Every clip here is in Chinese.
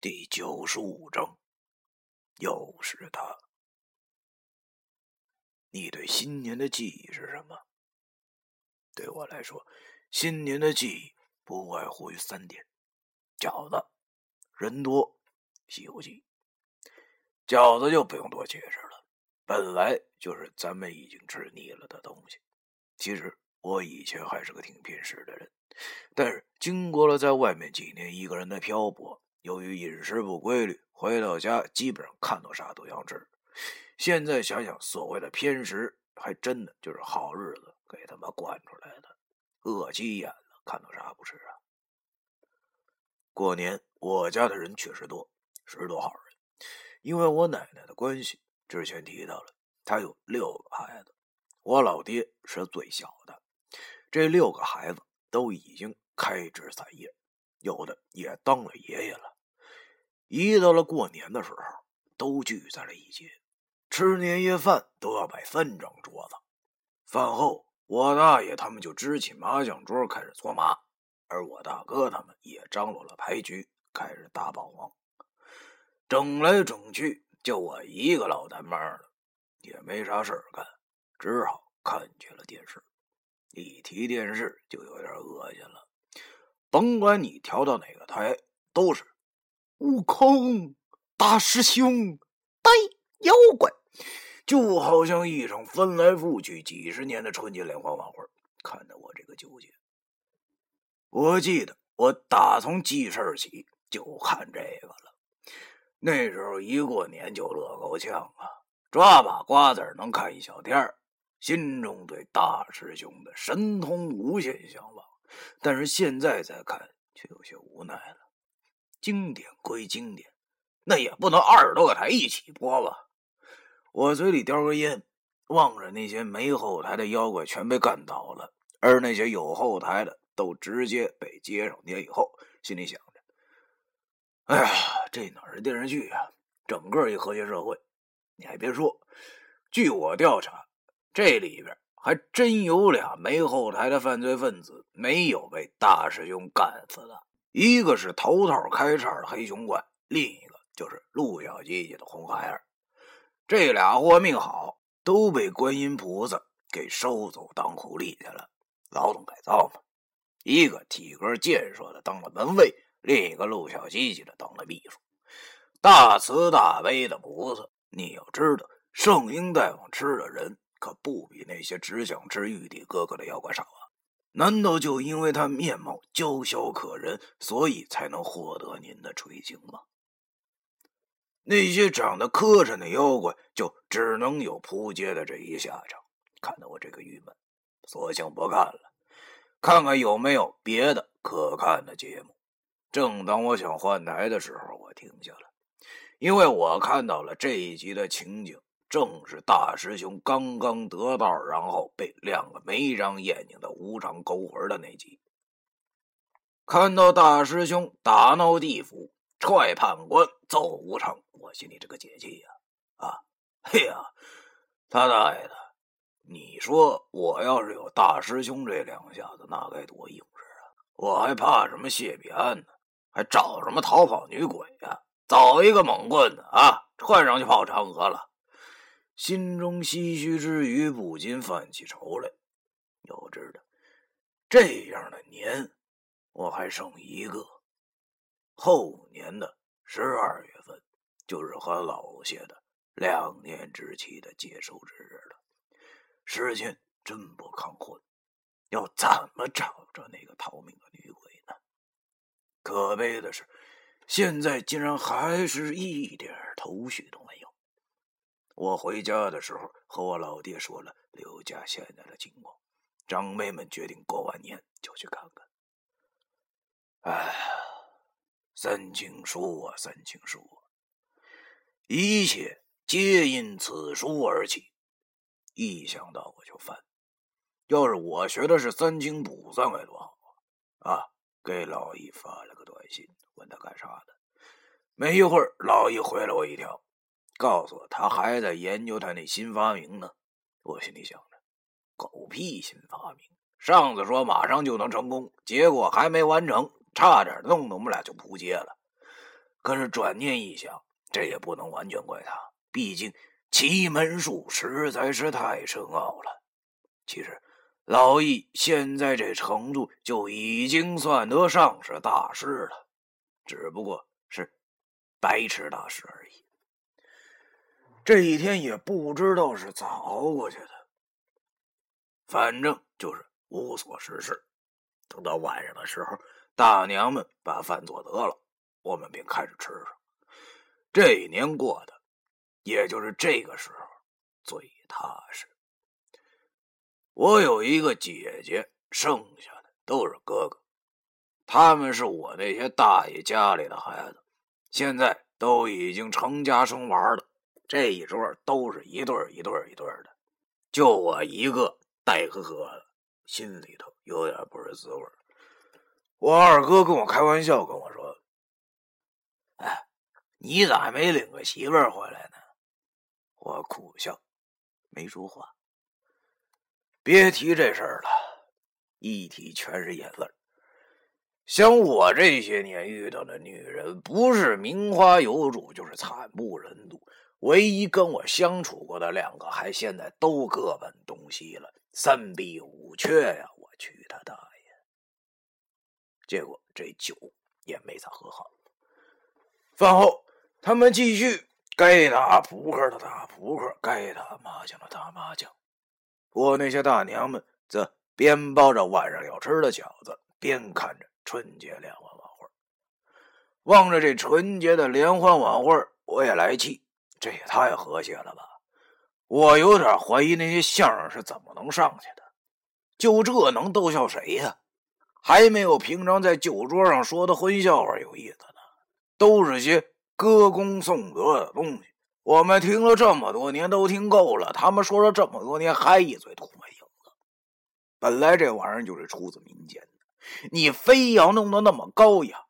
第九十五章，又是他。你对新年的记忆是什么？对我来说，新年的记忆不外乎于三点：饺子、人多、西游记。饺子就不用多解释了，本来就是咱们已经吃腻了的东西。其实我以前还是个挺偏食的人，但是经过了在外面几年一个人的漂泊。由于饮食不规律，回到家基本上看到啥都想吃。现在想想，所谓的偏食，还真的就是好日子给他们惯出来的。饿急眼了，看到啥不吃啊？过年我家的人确实多，十多号人。因为我奶奶的关系，之前提到了，她有六个孩子，我老爹是最小的。这六个孩子都已经开枝散叶，有的也当了爷爷了。一到了过年的时候，都聚在了一起，吃年夜饭都要摆三张桌子。饭后，我大爷他们就支起麻将桌开始搓麻，而我大哥他们也张罗了牌局，开始打保皇。整来整去，就我一个老单妈了，也没啥事干，只好看起了电视。一提电视，就有点恶心了，甭管你调到哪个台，都是。悟空，大师兄，呆妖怪，就好像一场翻来覆去几十年的春节联欢晚会，看得我这个纠结。我记得我打从记事起就看这个了，那时候一过年就乐够呛啊，抓把瓜子能看一小天儿，心中对大师兄的神通无限向往，但是现在再看却有些无奈了。经典归经典，那也不能二十多个台一起播吧？我嘴里叼根烟，望着那些没后台的妖怪全被干倒了，而那些有后台的都直接被接上天以后，心里想着：哎呀，这哪是电视剧啊？整个一和谐社会！你还别说，据我调查，这里边还真有俩没后台的犯罪分子没有被大师兄干死的。一个是头头开叉的黑熊怪，另一个就是陆小姐姐的红孩儿。这俩货命好，都被观音菩萨给收走当苦力去了，劳动改造嘛。一个体格健硕的当了门卫，另一个陆小姐姐的当了秘书。大慈大悲的菩萨，你要知道，圣婴大王吃的人可不比那些只想吃玉帝哥哥的妖怪少。难道就因为他面貌娇小可人，所以才能获得您的垂青吗？那些长得磕碜的妖怪，就只能有扑街的这一下场，看得我这个郁闷，索性不看了，看看有没有别的可看的节目。正当我想换台的时候，我停下了，因为我看到了这一集的情景。正是大师兄刚刚得道，然后被两个没长眼睛的无常勾魂的那集。看到大师兄打闹地府、踹判官、揍无常，我心里这个解气呀！啊，嘿呀，他大爷的！你说我要是有大师兄这两下子，那该多硬实啊！我还怕什么谢必安呢？还找什么逃跑女鬼呀？找一个猛棍子啊，窜上去跑长河了！心中唏嘘之余，不禁犯起愁来。要知道，这样的年我还剩一个，后年的十二月份就是和老谢的两年之期的结束之日了。时间真不抗混，要怎么找着那个逃命的女鬼呢？可悲的是，现在竟然还是一点头绪都没有。我回家的时候，和我老爹说了刘家现在的情况，长辈们决定过完年就去看看。哎，三清书啊，三清书啊，一切皆因此书而起。一想到我就烦，要是我学的是三清卜算该多好啊！给老易发了个短信，问他干啥的。没一会儿，老易回了我一条。告诉我，他还在研究他那新发明呢。我心里想着，狗屁新发明！上次说马上就能成功，结果还没完成，差点弄得我们俩就扑街了。可是转念一想，这也不能完全怪他，毕竟奇门术实在是太深奥了。其实，老易现在这程度就已经算得上是大师了，只不过是白痴大师而已。这一天也不知道是咋熬过去的，反正就是无所事事。等到晚上的时候，大娘们把饭做得了，我们便开始吃上。这一年过的，也就是这个时候最踏实。我有一个姐姐，剩下的都是哥哥，他们是我那些大爷家里的孩子，现在都已经成家生娃了。这一桌都是一对一对一对的，就我一个带呵呵的，心里头有点不是滋味我二哥跟我开玩笑跟我说：“哎，你咋没领个媳妇儿回来呢？”我苦笑，没说话。别提这事儿了，一提全是眼泪。像我这些年遇到的女人，不是名花有主，就是惨不忍睹。唯一跟我相处过的两个，还现在都各奔东西了，三逼五缺呀！我去他大爷！结果这酒也没咋喝好。饭后，他们继续该打扑克的打扑克，该打麻将的打麻将。我那些大娘们则边包着晚上要吃的饺子，边看着春节联欢晚会。望着这春节的联欢晚会，我也来气。这也太和谐了吧！我有点怀疑那些相声是怎么能上去的，就这能逗笑谁呀？还没有平常在酒桌上说的荤笑话有意思呢，都是些歌功颂德的东西。我们听了这么多年都听够了，他们说了这么多年还一嘴吐沫影子。本来这玩意儿就是出自民间的，你非要弄得那么高雅。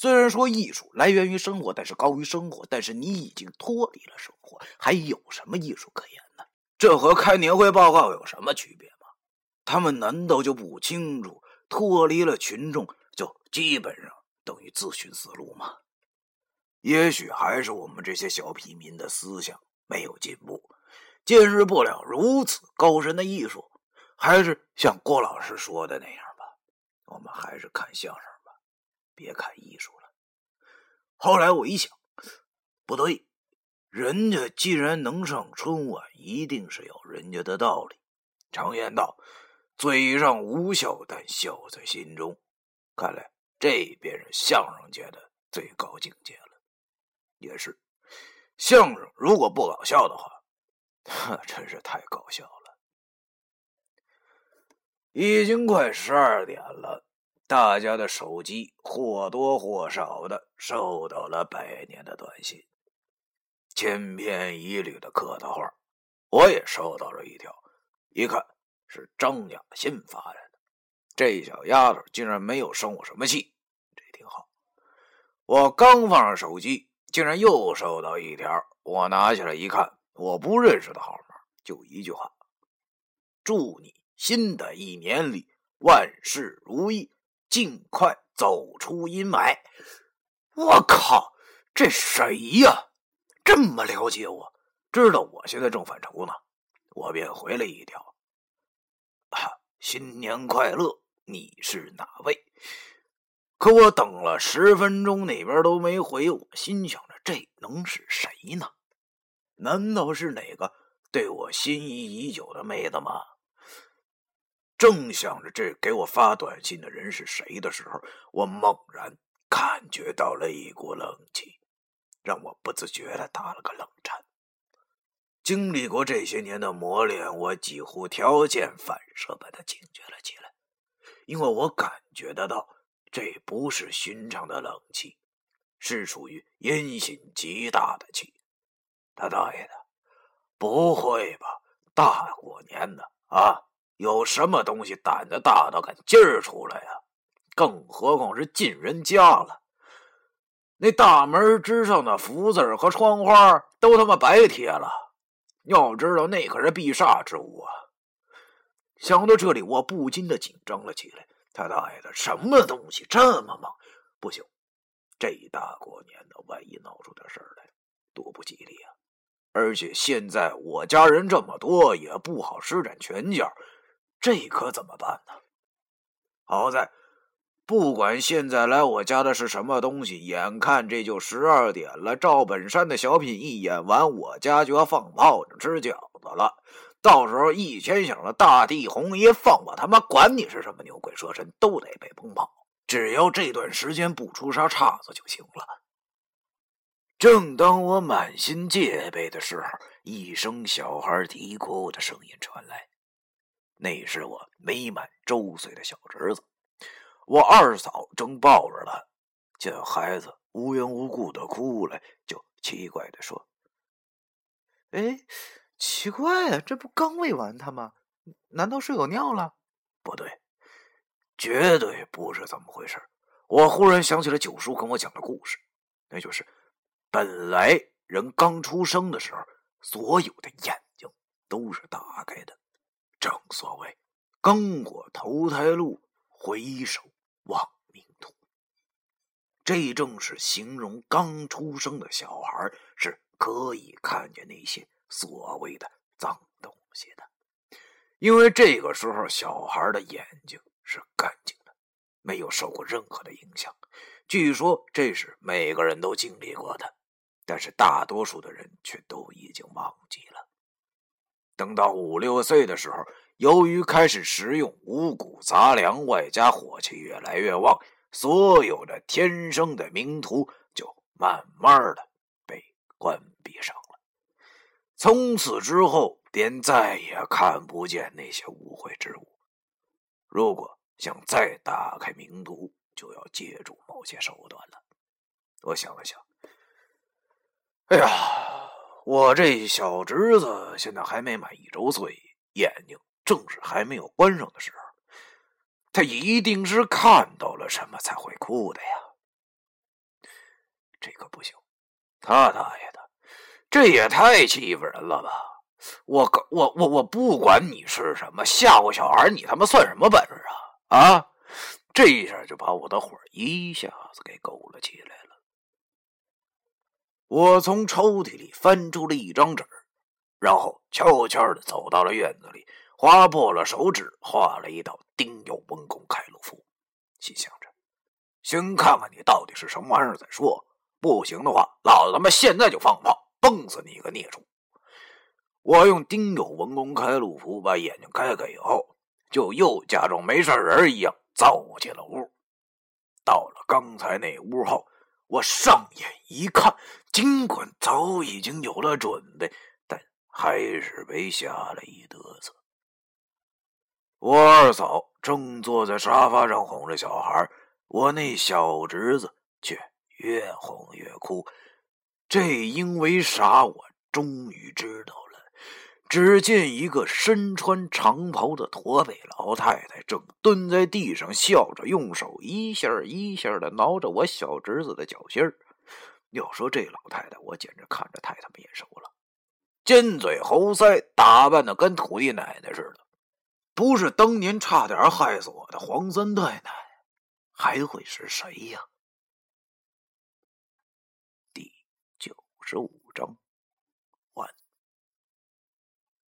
虽然说艺术来源于生活，但是高于生活。但是你已经脱离了生活，还有什么艺术可言呢？这和开年会报告有什么区别吗？他们难道就不清楚，脱离了群众就基本上等于自寻死路吗？也许还是我们这些小平民的思想没有进步，见识不了如此高深的艺术。还是像郭老师说的那样吧，我们还是看相声。别看艺术了。后来我一想，不对，人家既然能上春晚，一定是有人家的道理。常言道：“嘴上无笑，但笑在心中。”看来这便是相声界的最高境界了。也是，相声如果不搞笑的话，真是太搞笑了。已经快十二点了。大家的手机或多或少的收到了百年的短信，千篇一律的客套话，我也收到了一条，一看是张雅欣发来的。这小丫头竟然没有生我什么气，这挺好。我刚放上手机，竟然又收到一条，我拿起来一看，我不认识的号码，就一句话：祝你新的一年里万事如意。尽快走出阴霾！我靠，这谁呀？这么了解我，知道我现在正犯愁呢。我便回了一条：“啊，新年快乐！你是哪位？”可我等了十分钟，那边都没回我，心想着这能是谁呢？难道是哪个对我心仪已久的妹子吗？正想着这给我发短信的人是谁的时候，我猛然感觉到了一股冷气，让我不自觉的打了个冷颤。经历过这些年的磨练，我几乎条件反射般的警觉了起来，因为我感觉得到，这不是寻常的冷气，是属于阴性极大的气。他大爷的，不会吧？大过年的啊！有什么东西胆子大到敢劲儿出来呀？更何况是进人家了。那大门之上的福字和窗花都他妈白贴了。要知道那可是必煞之物啊！想到这里，我不禁的紧张了起来。他大爷的，什么东西这么猛？不行，这一大过年的，万一闹出点事儿来，多不吉利啊！而且现在我家人这么多，也不好施展拳脚，这可怎么办呢？好在，不管现在来我家的是什么东西，眼看这就十二点了，赵本山的小品一演完，我家就要放炮仗、吃饺子了。到时候一千响了，大地红爷放我他妈管你是什么牛鬼蛇神，都得被崩跑。只要这段时间不出啥岔子就行了。正当我满心戒备的时候，一声小孩啼哭的声音传来，那是我没满周岁的小侄子。我二嫂正抱着他，见孩子无缘无故的哭了，就奇怪的说：“哎。”奇怪啊，这不刚喂完他吗？难道是有尿了？不对，绝对不是这么回事。我忽然想起了九叔跟我讲的故事，那就是本来人刚出生的时候，所有的眼睛都是打开的。正所谓刚过投胎路，回首望明途。这正是形容刚出生的小孩是可以看见那些。所谓的脏东西的，因为这个时候小孩的眼睛是干净的，没有受过任何的影响。据说这是每个人都经历过的，但是大多数的人却都已经忘记了。等到五六岁的时候，由于开始食用五谷杂粮，外加火气越来越旺，所有的天生的冥途就慢慢的被关闭上了。从此之后，便再也看不见那些污秽之物。如果想再打开名图，就要借助某些手段了。我想了想，哎呀，我这小侄子现在还没满一周岁，眼睛正是还没有关上的时候，他一定是看到了什么才会哭的呀。这可不行，他大爷的！这也太欺负人了吧！我我我我不管你是什么吓唬小孩，你他妈算什么本事啊？啊！这一下就把我的火一下子给勾了起来了。我从抽屉里翻出了一张纸，然后悄悄的走到了院子里，划破了手指，画了一道丁酉文公开路符，心想着：先看看你到底是什么玩意儿再说。不行的话，老子他妈现在就放炮！崩死你个孽畜！我用丁酉文公开路符把眼睛开开以后，就又假装没事人一样走进了屋。到了刚才那屋后，我上眼一看，尽管早已经有了准备，但还是被吓了一嘚瑟。我二嫂正坐在沙发上哄着小孩，我那小侄子却越哄越哭。这因为啥？我终于知道了。只见一个身穿长袍的驼背老太太正蹲在地上笑着，用手一下一下的挠着我小侄子的脚心儿。要说这老太太，我简直看着太他妈眼熟了，尖嘴猴腮，打扮的跟土地奶奶似的。不是当年差点害死我的黄三太奶，还会是谁呀？第九十五章。